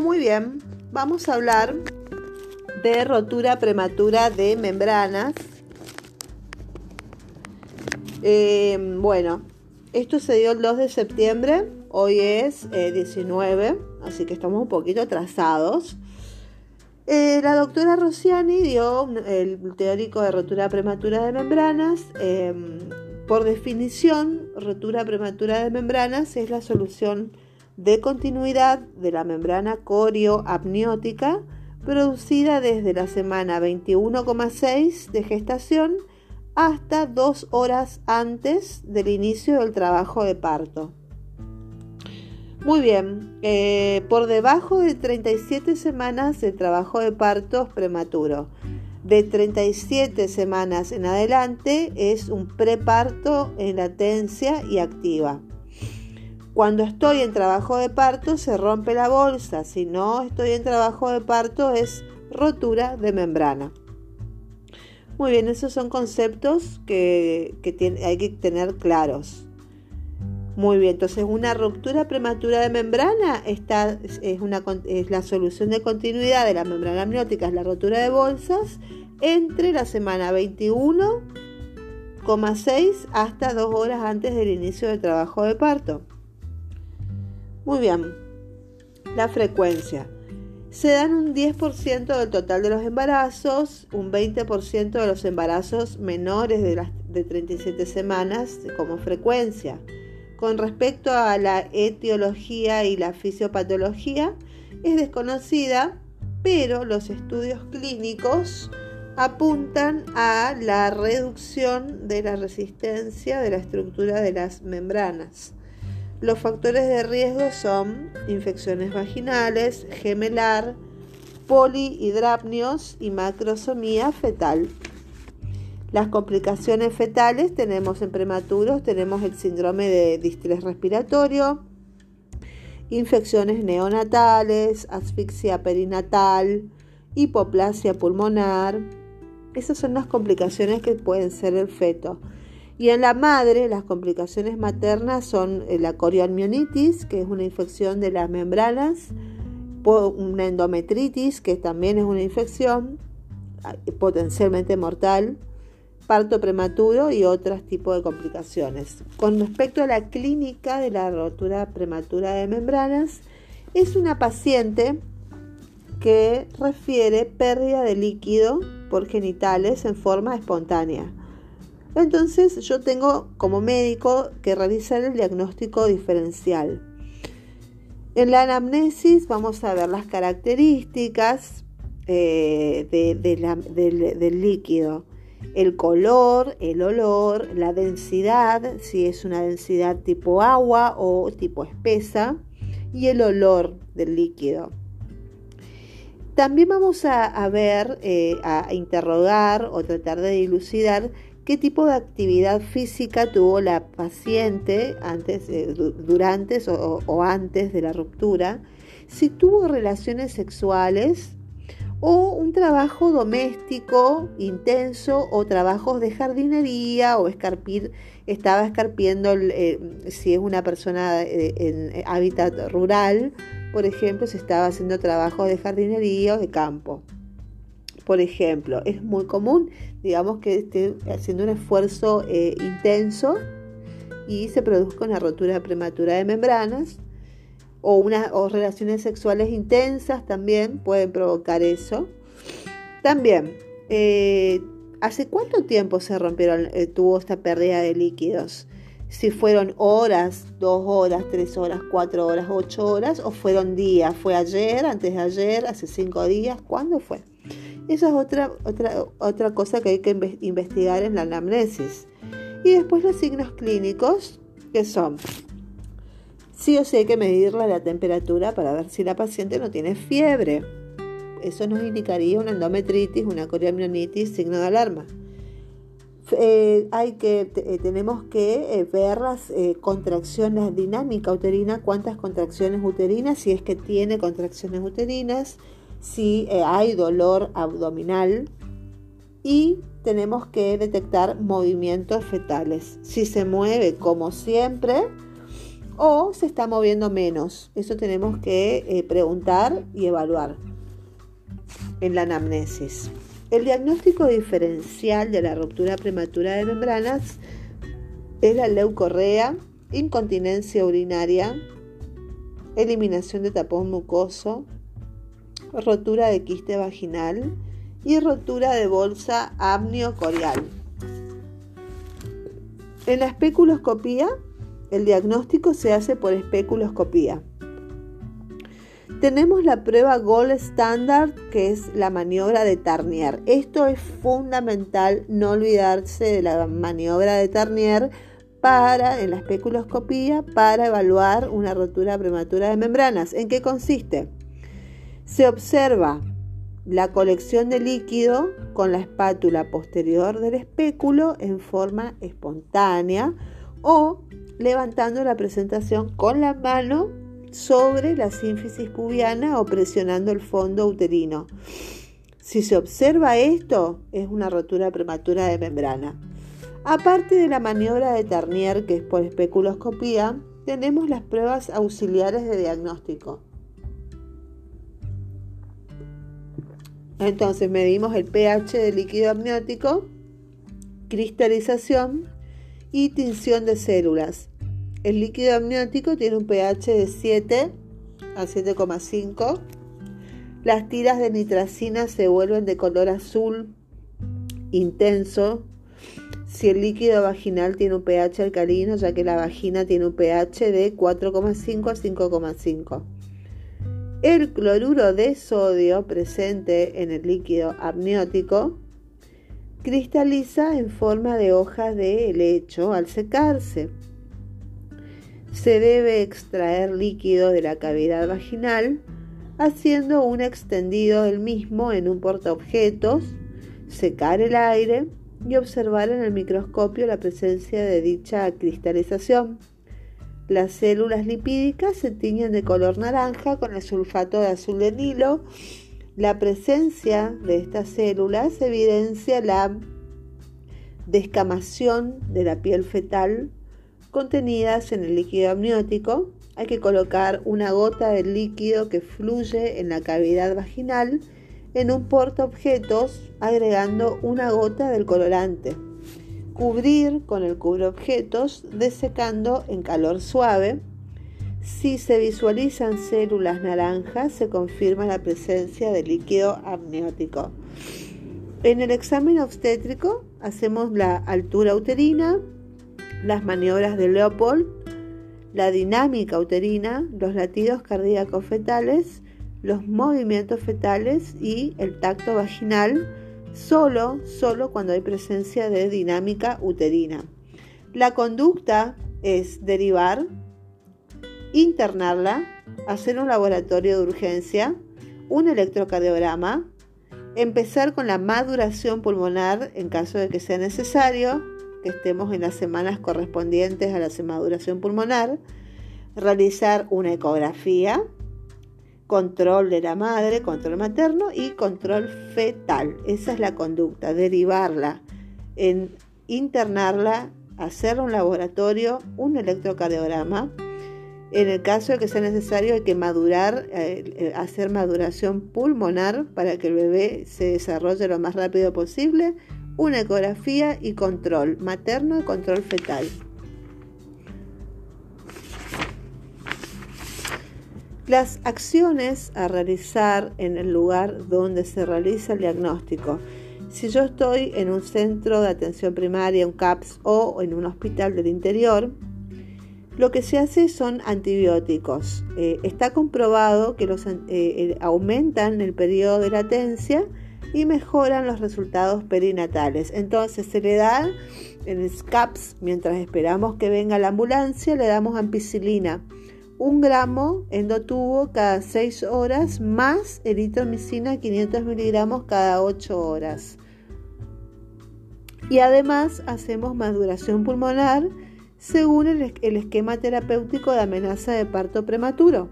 Muy bien. Vamos a hablar de rotura prematura de membranas. Eh, bueno, esto se dio el 2 de septiembre, hoy es 19, eh, así que estamos un poquito atrasados. Eh, la doctora Rossiani dio el teórico de rotura prematura de membranas. Em, por definición, rotura prematura de membranas es la solución de continuidad de la membrana corioamniótica producida desde la semana 21,6 de gestación hasta dos horas antes del inicio del trabajo de parto. Muy bien, eh, por debajo de 37 semanas de trabajo de parto prematuro. De 37 semanas en adelante es un preparto en latencia y activa. Cuando estoy en trabajo de parto se rompe la bolsa, si no estoy en trabajo de parto es rotura de membrana. Muy bien, esos son conceptos que, hay que tener claros. Muy bien, entonces una ruptura prematura de membrana está, es, una, es la solución de continuidad de la membrana amniótica, es la rotura de bolsas entre la semana 21,6 hasta dos horas antes del inicio del trabajo de parto. Muy bien, la frecuencia. Se dan un 10% del total de los embarazos, un 20% de los embarazos menores de, las, de 37 semanas como frecuencia. Con respecto a la etiología y la fisiopatología, es desconocida, pero los estudios clínicos apuntan a la reducción de la resistencia de la estructura de las membranas. Los factores de riesgo son infecciones vaginales, gemelar, polihidrapnios y macrosomía fetal. Las complicaciones fetales tenemos en prematuros, tenemos el síndrome de distrés respiratorio, infecciones neonatales, asfixia perinatal, hipoplasia pulmonar. Esas son las complicaciones que pueden ser el feto. Y en la madre, las complicaciones maternas son eh, la corioamionitis, que es una infección de las membranas, una endometritis, que también es una infección ah, potencialmente mortal, parto prematuro y otros tipos de complicaciones. Con respecto a la clínica de la rotura prematura de membranas, es una paciente que refiere pérdida de líquido por genitales en forma espontánea entonces yo tengo como médico que realizar el diagnóstico diferencial. En la anamnesis vamos a ver las características eh, del, líquido, el color, el olor, la densidad, si es una densidad tipo agua o tipo espesa, y el olor del líquido. También vamos a, ver, eh, a interrogar o tratar de dilucidar qué tipo de actividad física tuvo la paciente antes, eh, durante o, antes de la ruptura, si tuvo relaciones sexuales o un trabajo doméstico intenso o trabajos de jardinería o escarpir, estaba escarpiendo eh, si es una persona eh, en hábitat rural, por ejemplo, si estaba haciendo trabajos de jardinería o de campo. Por ejemplo, es muy común, digamos, que esté haciendo un esfuerzo eh, intenso y se produzca una rotura prematura de membranas o, una, o relaciones sexuales intensas también pueden provocar eso. También, eh, ¿hace cuánto tiempo se rompieron, eh, tuvo esta pérdida de líquidos? Si fueron horas, dos horas, tres horas, cuatro horas, ocho horas, o fueron días. ¿Fue ayer, antes de ayer, hace cinco días? ¿Cuándo fue? Esa es otra, otra, otra cosa que hay que investigar en la anamnesis. Y después los signos clínicos, que son, sí o sí hay que medirle la temperatura para ver si la paciente no tiene fiebre. Eso nos indicaría una endometritis, una coriamnionitis, signo de alarma. Eh, hay que, eh, tenemos que eh, ver las contracciones dinámica uterina, cuántas contracciones uterinas, si es que tiene contracciones uterinas, si eh, hay dolor abdominal y tenemos que detectar movimientos fetales. Si se mueve como siempre o se está moviendo menos. Eso tenemos que eh, preguntar y evaluar en la anamnesis. El diagnóstico diferencial de la ruptura prematura de membranas es la leucorrea, incontinencia urinaria, eliminación de tapón mucoso, rotura de quiste vaginal y rotura de bolsa amniocorial. En la especuloscopía, el diagnóstico se hace por especuloscopía. Tenemos la prueba Gold Standard, que es la maniobra de Tarnier. Esto es fundamental, no olvidarse de la maniobra de Tarnier para, en la especuloscopía para evaluar una rotura prematura de membranas. ¿En qué consiste? Se observa la colección de líquido con la espátula posterior del espéculo en forma espontánea o levantando la presentación con la mano sobre la sínfisis pubiana o presionando el fondo uterino. Si se observa esto, es una rotura prematura de membrana. Aparte de la maniobra de Tarnier, que es por especuloscopía, tenemos las pruebas auxiliares de diagnóstico. Entonces medimos el pH del líquido amniótico, cristalización y tinción de células. El líquido amniótico tiene un pH de 7 a 7,5. Las tiras de nitracina se vuelven de color azul intenso si el líquido vaginal tiene un pH alcalino, ya que la vagina tiene un pH de 4,5 a 5,5. El cloruro de sodio presente en el líquido amniótico cristaliza en forma de hojas de helecho al secarse. Se debe extraer líquido de la cavidad vaginal haciendo un extendido del mismo en un portaobjetos, secar el aire y observar en el microscopio la presencia de dicha cristalización. Las células lipídicas se tiñen de color naranja con el sulfato de azul de Nilo. La presencia de estas células evidencia la descamación de la piel fetal contenidas en el líquido amniótico. Hay que colocar una gota del líquido que fluye en la cavidad vaginal en un portaobjetos agregando una gota del colorante cubrir con el cubreobjetos desecando en calor suave. Si se visualizan células naranjas, se confirma la presencia de líquido amniótico. En el examen obstétrico hacemos la altura uterina, las maniobras de Leopold, la dinámica uterina, los latidos cardíacos fetales, los movimientos fetales y el tacto vaginal solo, solo cuando hay presencia de dinámica uterina. La conducta es derivar, internarla, hacer un laboratorio de urgencia, un electrocardiograma, empezar con la maduración pulmonar en caso de que sea necesario, que estemos en las semanas correspondientes a la maduración pulmonar, realizar una ecografía, control de la madre, control materno y control fetal. Esa es la conducta, derivarla, internarla, hacer un laboratorio, un electrocardiograma. En el caso de que sea necesario hay que madurar, eh, eh, hacer maduración pulmonar para que el bebé se desarrolle lo más rápido posible, una ecografía y control materno y control fetal. Las acciones a realizar en el lugar donde se realiza el diagnóstico. Si yo estoy en un centro de atención primaria, un CAPS o en un hospital del interior, lo que se hace son antibióticos. Eh, está comprobado que los, eh, eh, aumentan el periodo de latencia y mejoran los resultados perinatales. Entonces se le da en el CAPS, mientras esperamos que venga la ambulancia, le damos ampicilina un gramo endotubo cada 6 horas más eritromicina 500 miligramos cada 8 horas. Y además hacemos maduración pulmonar según el, el esquema terapéutico de amenaza de parto prematuro.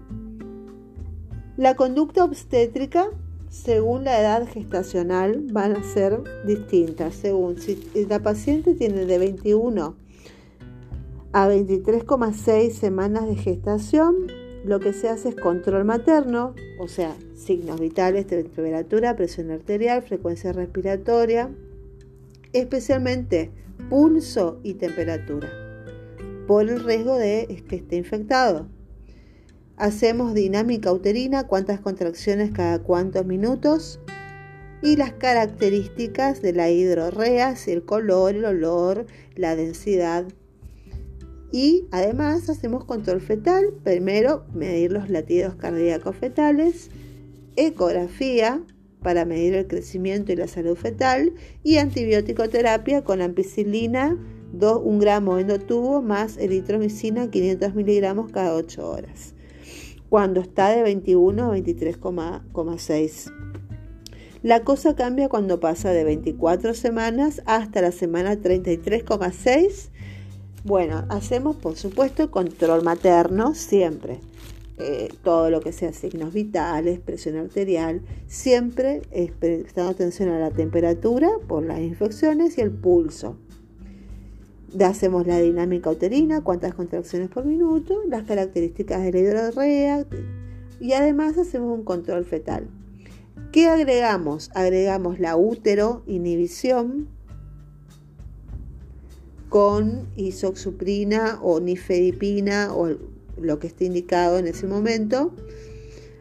La conducta obstétrica según la edad gestacional van a ser distintas. Según si la paciente tiene de 21 A 23,6 semanas de gestación, lo que se hace es control materno, o sea, signos vitales, temperatura, presión arterial, frecuencia respiratoria, especialmente pulso y temperatura, por el riesgo de que esté infectado. Hacemos dinámica uterina, cuántas contracciones cada cuántos minutos y las características de la hidrorrea, el color, el olor, la densidad. Y además hacemos control fetal, primero medir los latidos cardíacos fetales, ecografía para medir el crecimiento y la salud fetal y antibiótico terapia con ampicilina 2, 1 gramo endotubo más eritromicina 500 miligramos cada 8 horas cuando está de 21 a 23,6. La cosa cambia cuando pasa de 24 semanas hasta la semana 33,6. Bueno, hacemos por supuesto control materno siempre. Eh, todo lo que sea signos vitales, presión arterial, siempre prestando atención a la temperatura por las infecciones y el pulso hacemos la dinámica uterina, cuántas contracciones por minuto, las características de la hidrorrea y además hacemos un control fetal. ¿Qué agregamos? Agregamos la útero inhibición con isoxuprina o nifedipina o lo que esté indicado en ese momento.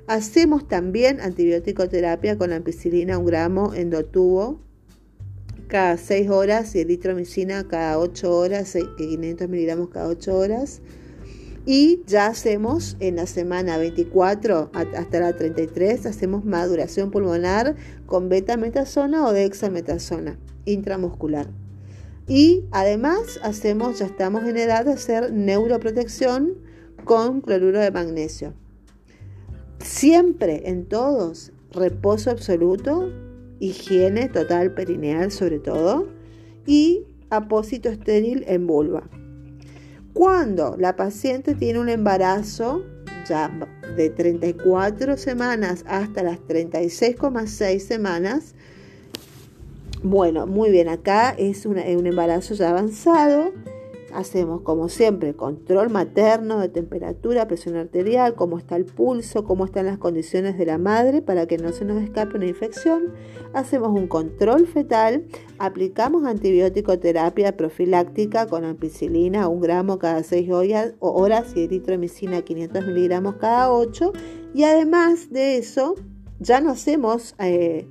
Hacemos también antibiótico terapia con ampicilina un gramo endotubo cada 6 horas y eritromicina cada 8 horas, 500 miligramos cada 8 horas. Y ya hacemos en la semana 24 hasta la 33, hacemos maduración pulmonar con betametasona o dexametasona intramuscular. Y además hacemos, ya estamos en edad de hacer neuroprotección con cloruro de magnesio. Siempre en todos, reposo absoluto, higiene total perineal sobre todo y apósito estéril en vulva. Cuando la paciente tiene un embarazo ya de 34 semanas hasta las 36,6 semanas, bueno, muy bien, acá es un embarazo ya avanzado Hacemos como siempre control materno de temperatura, presión arterial, cómo está el pulso, cómo están las condiciones de la madre para que no se nos escape una infección. Hacemos un control fetal, aplicamos antibiótico terapia profiláctica con ampicilina, un gramo cada 6 horas y eritromicina 500 miligramos cada 8. Y además de eso, ya no hacemos eh,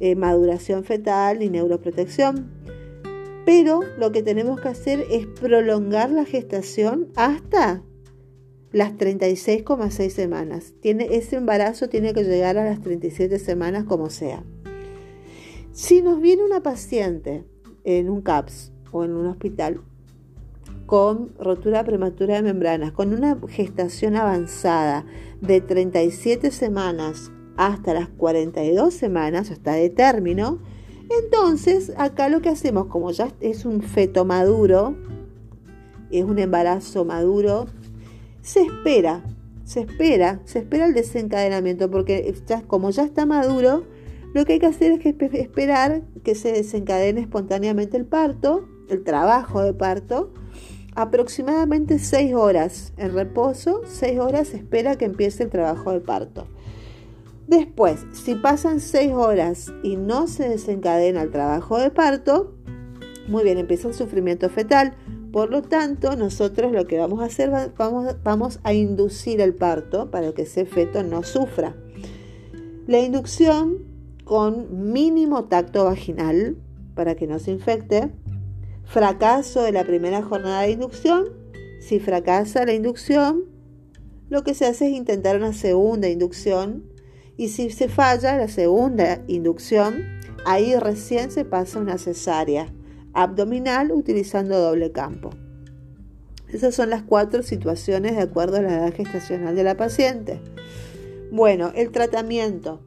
eh, maduración fetal ni neuroprotección pero lo que tenemos que hacer es prolongar la gestación hasta las 36,6 semanas. Tiene, ese embarazo tiene que llegar a las 37 semanas como sea. Si nos viene una paciente en un CAPS o en un hospital con rotura prematura de membranas, con una gestación avanzada de 37 semanas hasta las 42 semanas, hasta de término, entonces, acá lo que hacemos, como ya es un feto maduro, es un embarazo maduro, se espera, se espera, se espera el desencadenamiento, porque como ya está maduro, lo que hay que hacer es esperar que se desencadene espontáneamente el parto, el trabajo de parto, aproximadamente 6 horas en reposo, 6 horas se espera que empiece el trabajo de parto. Después, si pasan 6 horas y no se desencadena el trabajo de parto, muy bien, empieza el sufrimiento fetal. Por lo tanto, nosotros lo que vamos a hacer, vamos, a inducir el parto para que ese feto no sufra. La inducción con mínimo tacto vaginal para que no se infecte. Fracaso de la primera jornada de inducción. Si fracasa la inducción, lo que se hace es intentar una segunda inducción y si se falla la segunda inducción, ahí recién se pasa una cesárea abdominal utilizando doble campo. Esas son las cuatro situaciones de acuerdo a la edad gestacional de la paciente. Bueno, el tratamiento.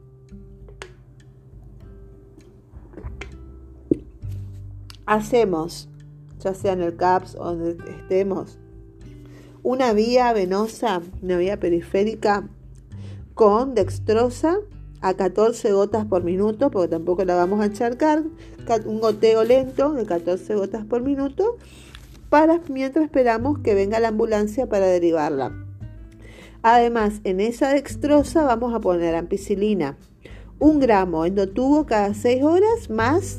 Hacemos, ya sea en el CAPS o donde estemos, una vía venosa, una vía periférica con dextrosa a 14 gotas por minuto, porque tampoco la vamos a encharcar, un goteo lento de 14 gotas por minuto para mientras esperamos que venga la ambulancia para derivarla. Además, en esa dextrosa vamos a poner ampicilina, un gramo endotubo cada 6 horas más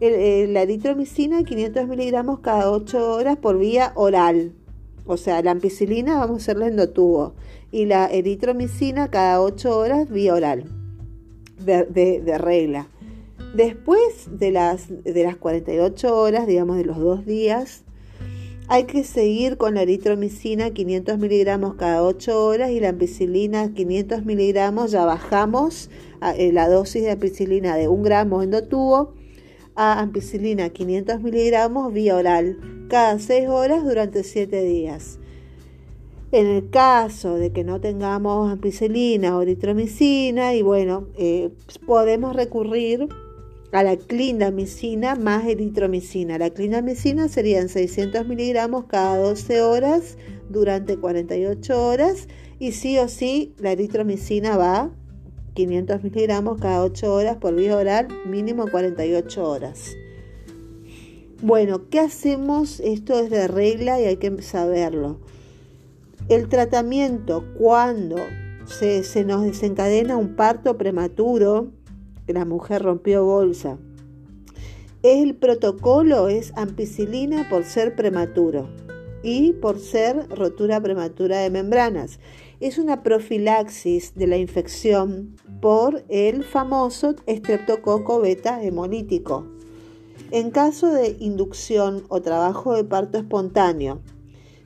la eritromicina 500 miligramos cada 8 horas por vía oral. O sea, la ampicilina vamos a hacerla endotubo y la eritromicina cada 8 horas vía oral de, regla. Después de las, de las 48 horas, digamos de los dos días, hay que seguir con la eritromicina 500 miligramos cada 8 horas y la ampicilina 500 miligramos. Ya bajamos eh, la dosis de ampicilina de 1 gramo endotubo a ampicilina 500 miligramos vía oral cada 6 horas durante 7 días. En el caso de que no tengamos ampicilina o eritromicina, y bueno, eh, podemos recurrir a la clindamicina más eritromicina. La clindamicina serían 600 miligramos cada 12 horas durante 48 horas y sí o sí la eritromicina va 500 miligramos cada 8 horas por vía oral, mínimo 48 horas. Bueno, ¿qué hacemos? Esto es de regla y hay que saberlo. El tratamiento cuando se, nos desencadena un parto prematuro, la mujer rompió bolsa. El protocolo es ampicilina por ser prematuro y por ser rotura prematura de membranas. Es una profilaxis de la infección por el famoso estreptococo beta hemolítico. En caso de inducción o trabajo de parto espontáneo,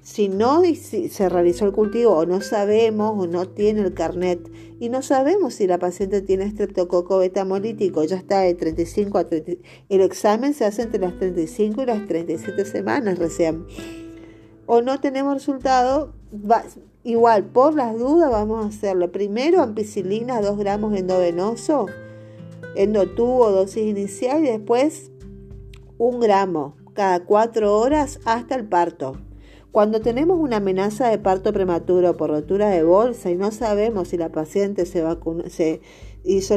si no se realizó el cultivo o no sabemos o no tiene el carnet y no sabemos si la paciente tiene estreptococo betamolítico, ya está de 35 a 30, el examen se hace entre las 35 y las 37 semanas recién. O no tenemos resultado, igual por las dudas vamos a hacerlo. Primero ampicilina 2 gramos endovenoso, endotubo dosis inicial y después un gramo cada 4 horas hasta el parto. Cuando tenemos una amenaza de parto prematuro por rotura de bolsa y no sabemos si la paciente se, vacunó, se hizo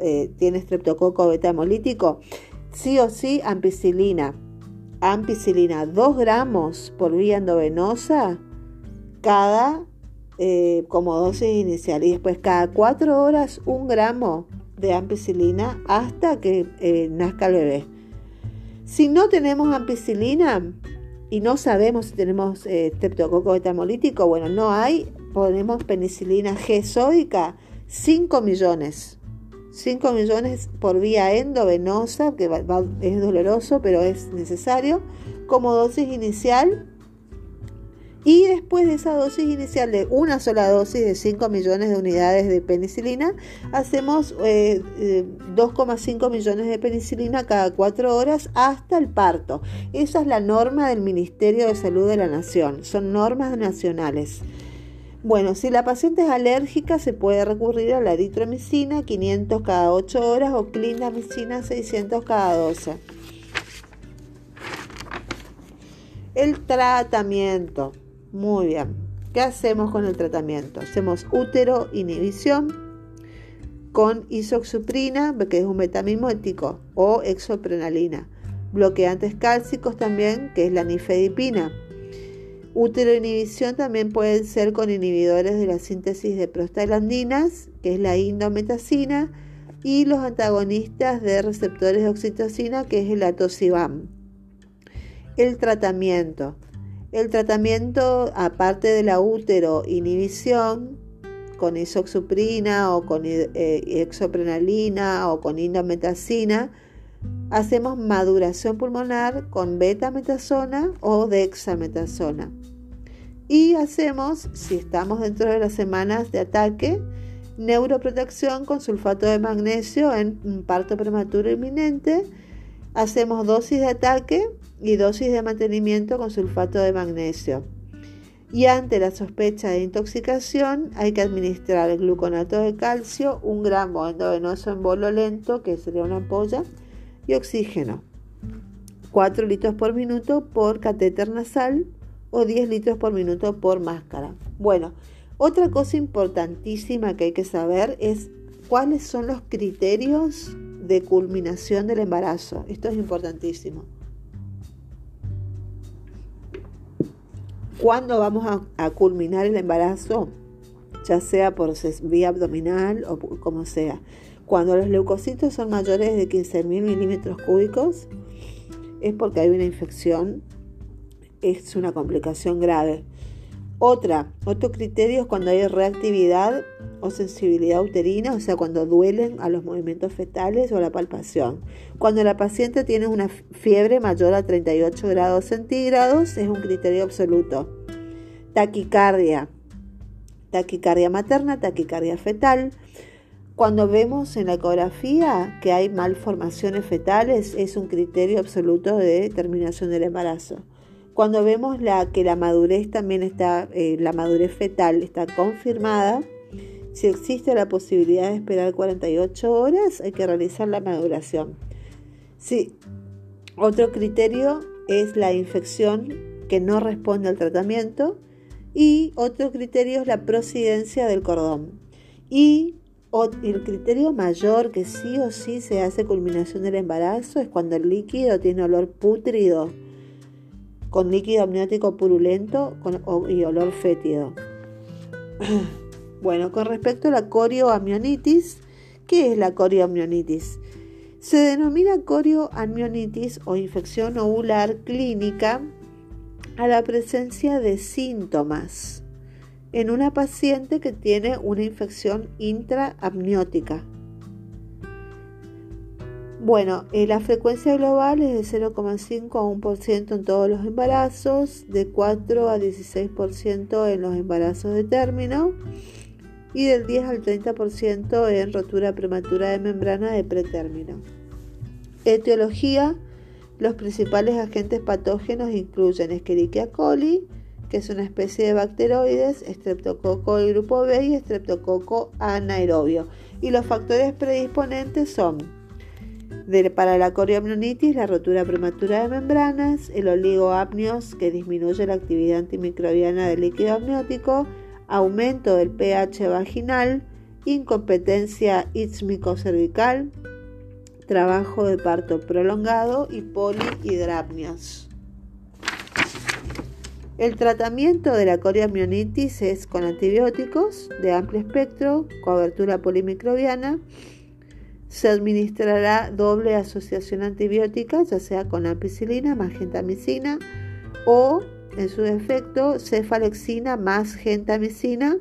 eh, tiene estreptococo beta hemolítico, sí o sí ampicilina. Ampicilina 2 gramos por vía endovenosa cada eh, como dosis inicial y después cada 4 horas un gramo de ampicilina hasta que eh, nazca el bebé. Si no tenemos ampicilina, y no sabemos si tenemos eh, streptococo betamolítico, bueno, no hay, ponemos penicilina G sódica, 5 millones. 5 millones por vía endovenosa, que es doloroso, pero es necesario, como dosis inicial y después de esa dosis inicial de una sola dosis de 5 millones de unidades de penicilina, hacemos 2,5 eh, eh, millones de penicilina cada 4 horas hasta el parto. Esa es la norma del Ministerio de Salud de la Nación. Son normas nacionales. Bueno, si la paciente es alérgica, se puede recurrir a la eritromicina 500 cada 8 horas o clindamicina 600 cada 12. El tratamiento. Muy bien. ¿Qué hacemos con el tratamiento? Hacemos útero inhibición con isoxuprina, que es un metamimótico, o exoprenalina. Bloqueantes cálcicos también, que es la nifedipina. Útero inhibición también pueden ser con inhibidores de la síntesis de prostaglandinas, que es la indometacina, y los antagonistas de receptores de oxitocina, que es el atosivam. El tratamiento. El tratamiento, aparte de la útero inhibición, con isoxuprina o con eh, exoprenalina o con indometacina, hacemos maduración pulmonar con betametasona o dexametasona. Y hacemos, si estamos dentro de las semanas de ataque, neuroprotección con sulfato de magnesio en parto prematuro inminente. Hacemos dosis de ataque y dosis de mantenimiento con sulfato de magnesio. Y ante la sospecha de intoxicación hay que administrar gluconato de calcio, un gramo endovenoso en bolo lento, que sería una ampolla, y oxígeno. 4 litros por minuto por catéter nasal o 10 litros por minuto por máscara. Bueno, otra cosa importantísima que hay que saber es cuáles son los criterios de culminación del embarazo. Esto es importantísimo. ¿Cuándo vamos a, culminar el embarazo? Ya sea por vía abdominal o como sea. Cuando los leucocitos son mayores de 15.000 milímetros cúbicos, es porque hay una infección, es una complicación grave. Otro criterio es cuando hay reactividad o sensibilidad uterina, o sea, cuando duelen a los movimientos fetales o la palpación. Cuando la paciente tiene una fiebre mayor a 38 grados centígrados, es un criterio absoluto. Taquicardia, taquicardia materna, taquicardia fetal. Cuando vemos en la ecografía que hay malformaciones fetales, es un criterio absoluto de terminación del embarazo. Cuando vemos la, que la madurez también está, eh, la madurez fetal está confirmada, si existe la posibilidad de esperar 48 horas, hay que realizar la maduración. Sí. Otro criterio es la infección que no responde al tratamiento y otro criterio es la prosidencia del cordón. Y el criterio mayor que sí o sí se hace culminación del embarazo es cuando el líquido tiene olor pútrido con líquido amniótico purulento y olor fétido. Bueno, con respecto a la corioamionitis, ¿qué es la corioamionitis? Se denomina corioamionitis o infección ovular clínica a la presencia de síntomas en una paciente que tiene una infección intraamniótica bueno, eh, la frecuencia global es de 0,5 a 1% en todos los embarazos, de 4 a 16% en los embarazos de término y del 10 al 30% en rotura prematura de membrana de pretérmino. Etiología. Los principales agentes patógenos incluyen Escherichia coli, que es una especie de bacteroides, Streptococo del grupo B y Streptococo anaerobio. Y los factores predisponentes son para la corioamnionitis, la rotura prematura de membranas, el oligoapnios que disminuye la actividad antimicrobiana del líquido amniótico, aumento del pH vaginal, incompetencia cervical, trabajo de parto prolongado y polihidrapnios. El tratamiento de la corioamnionitis es con antibióticos de amplio espectro, cobertura polimicrobiana, se administrará doble asociación antibiótica, ya sea con ampicilina más gentamicina o, en su defecto, cefalexina más gentamicina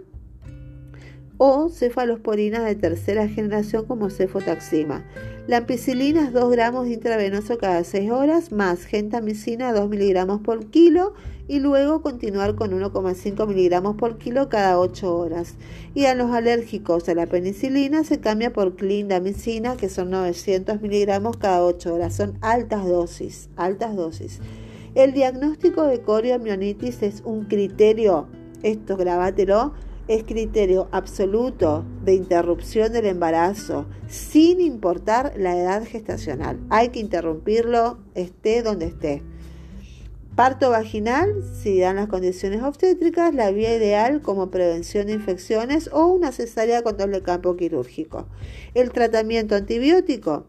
o cefalosporina de tercera generación como cefotaxima. La ampicilina es 2 gramos intravenoso cada 6 horas más gentamicina 2 miligramos por kilo y luego continuar con 1,5 miligramos por kilo cada 8 horas. Y a los alérgicos a la penicilina se cambia por clindamicina que son 900 miligramos cada 8 horas. Son altas dosis, altas dosis. El diagnóstico de coriomionitis es un criterio, esto grabátelo, es criterio absoluto de interrupción del embarazo sin importar la edad gestacional. Hay que interrumpirlo esté donde esté. Parto vaginal, si dan las condiciones obstétricas, la vía ideal como prevención de infecciones o una cesárea con doble campo quirúrgico. El tratamiento antibiótico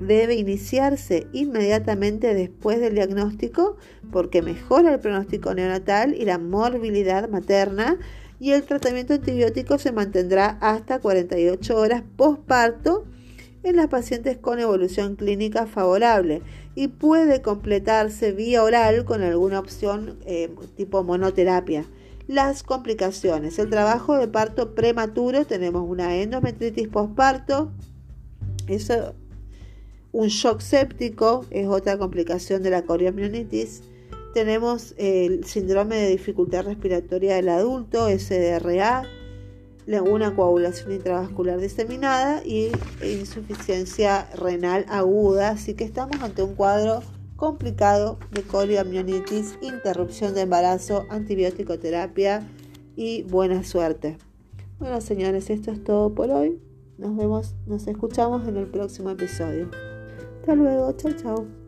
debe iniciarse inmediatamente después del diagnóstico porque mejora el pronóstico neonatal y la morbilidad materna y el tratamiento antibiótico se mantendrá hasta 48 horas postparto en las pacientes con evolución clínica favorable y puede completarse vía oral con alguna opción eh, tipo monoterapia. Las complicaciones. El trabajo de parto prematuro, tenemos una endometritis postparto, eso, un shock séptico es otra complicación de la coriomionitis tenemos el síndrome de dificultad respiratoria del adulto, SDRA, una coagulación intravascular diseminada y insuficiencia renal aguda. Así que estamos ante un cuadro complicado de colioamionitis, interrupción de embarazo, antibiótico terapia y buena suerte. Bueno, señores, esto es todo por hoy. Nos vemos, nos escuchamos en el próximo episodio. Hasta luego, chao, chao.